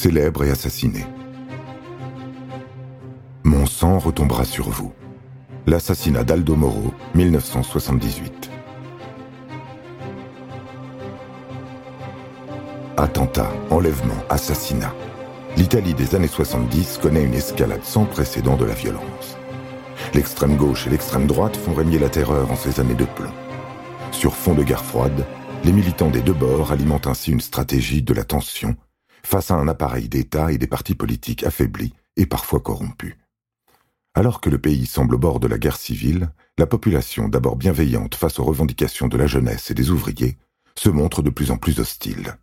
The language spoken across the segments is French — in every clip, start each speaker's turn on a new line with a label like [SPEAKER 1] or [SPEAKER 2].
[SPEAKER 1] célèbre et assassiné. Mon sang retombera sur vous. L'assassinat d'Aldo Moro, 1978. Attentat, enlèvement, assassinat. L'Italie des années 70 connaît une escalade sans précédent de la violence. L'extrême gauche et l'extrême droite font régner la terreur en ces années de plomb. Sur fond de guerre froide, les militants des deux bords alimentent ainsi une stratégie de la tension face à un appareil d'État et des partis politiques affaiblis et parfois corrompus. Alors que le pays semble au bord de la guerre civile, la population, d'abord bienveillante face aux revendications de la jeunesse et des ouvriers, se montre de plus en plus hostile.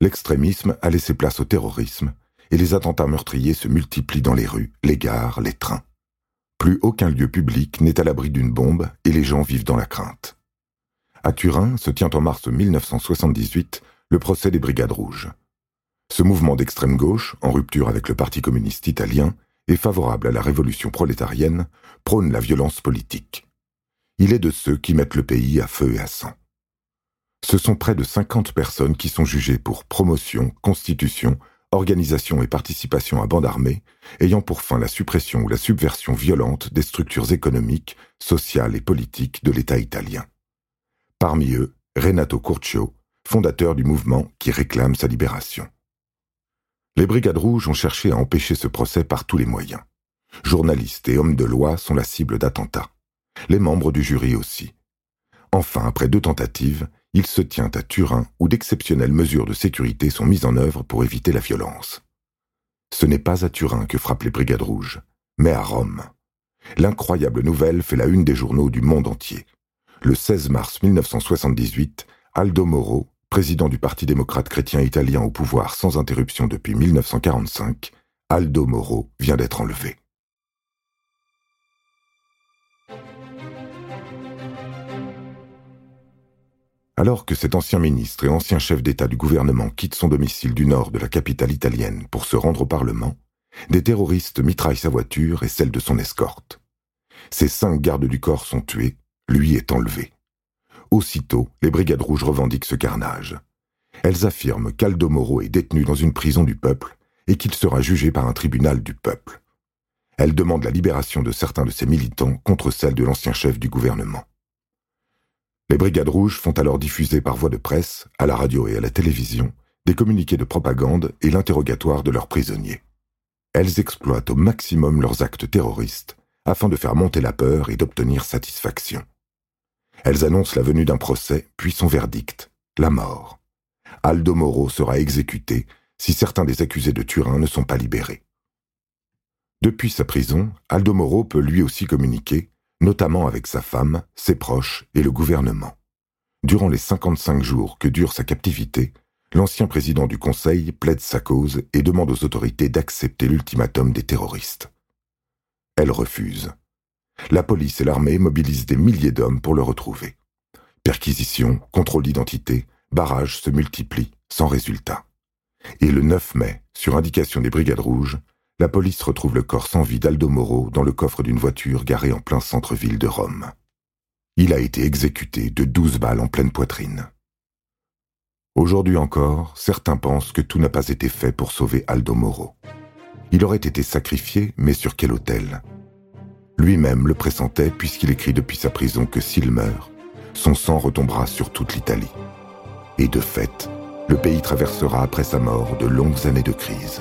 [SPEAKER 1] L'extrémisme a laissé place au terrorisme, et les attentats meurtriers se multiplient dans les rues, les gares, les trains. Plus aucun lieu public n'est à l'abri d'une bombe et les gens vivent dans la crainte. À Turin se tient en mars 1978 le procès des Brigades Rouges. Ce mouvement d'extrême gauche, en rupture avec le Parti communiste italien, et favorable à la révolution prolétarienne, prône la violence politique. Il est de ceux qui mettent le pays à feu et à sang. Ce sont près de 50 personnes qui sont jugées pour promotion, constitution, organisation et participation à bande armée, ayant pour fin la suppression ou la subversion violente des structures économiques, sociales et politiques de l'État italien. Parmi eux, Renato Curcio, fondateur du mouvement qui réclame sa libération. Les Brigades Rouges ont cherché à empêcher ce procès par tous les moyens. Journalistes et hommes de loi sont la cible d'attentats. Les membres du jury aussi. Enfin, après deux tentatives, il se tient à Turin où d'exceptionnelles mesures de sécurité sont mises en œuvre pour éviter la violence. Ce n'est pas à Turin que frappent les Brigades Rouges, mais à Rome. L'incroyable nouvelle fait la une des journaux du monde entier. Le 16 mars 1978, Aldo Moro, président du Parti démocrate chrétien italien au pouvoir sans interruption depuis 1945, Aldo Moro vient d'être enlevé. Alors que cet ancien ministre et ancien chef d'État du gouvernement quitte son domicile du nord de la capitale italienne pour se rendre au Parlement, des terroristes mitraillent sa voiture et celle de son escorte. Ses cinq gardes du corps sont tués, lui est enlevé. Aussitôt, les Brigades Rouges revendiquent ce carnage. Elles affirment qu'Aldo Moro est détenu dans une prison du peuple et qu'il sera jugé par un tribunal du peuple. Elles demandent la libération de certains de ses militants contre celle de l'ancien chef du gouvernement. Les Brigades Rouges font alors diffuser par voie de presse, à la radio et à la télévision, des communiqués de propagande et l'interrogatoire de leurs prisonniers. Elles exploitent au maximum leurs actes terroristes afin de faire monter la peur et d'obtenir satisfaction. Elles annoncent la venue d'un procès, puis son verdict, la mort. Aldo Moro sera exécuté si certains des accusés de Turin ne sont pas libérés. Depuis sa prison, Aldo Moro peut lui aussi communiquer, notamment avec sa femme, ses proches et le gouvernement. Durant les 55 jours que dure sa captivité, l'ancien président du Conseil plaide sa cause et demande aux autorités d'accepter l'ultimatum des terroristes. Elle refuse la police et l'armée mobilisent des milliers d'hommes pour le retrouver. Perquisitions, contrôle d'identité, barrages se multiplient, sans résultat. Et le 9 mai, sur indication des Brigades Rouges, la police retrouve le corps sans vie d'Aldo Moro dans le coffre d'une voiture garée en plein centre-ville de Rome. Il a été exécuté de douze balles en pleine poitrine. Aujourd'hui encore, certains pensent que tout n'a pas été fait pour sauver Aldo Moro. Il aurait été sacrifié, mais sur quel autel? Lui-même le pressentait puisqu'il écrit depuis sa prison que s'il meurt, son sang retombera sur toute l'Italie. Et de fait, le pays traversera après sa mort de longues années de crise.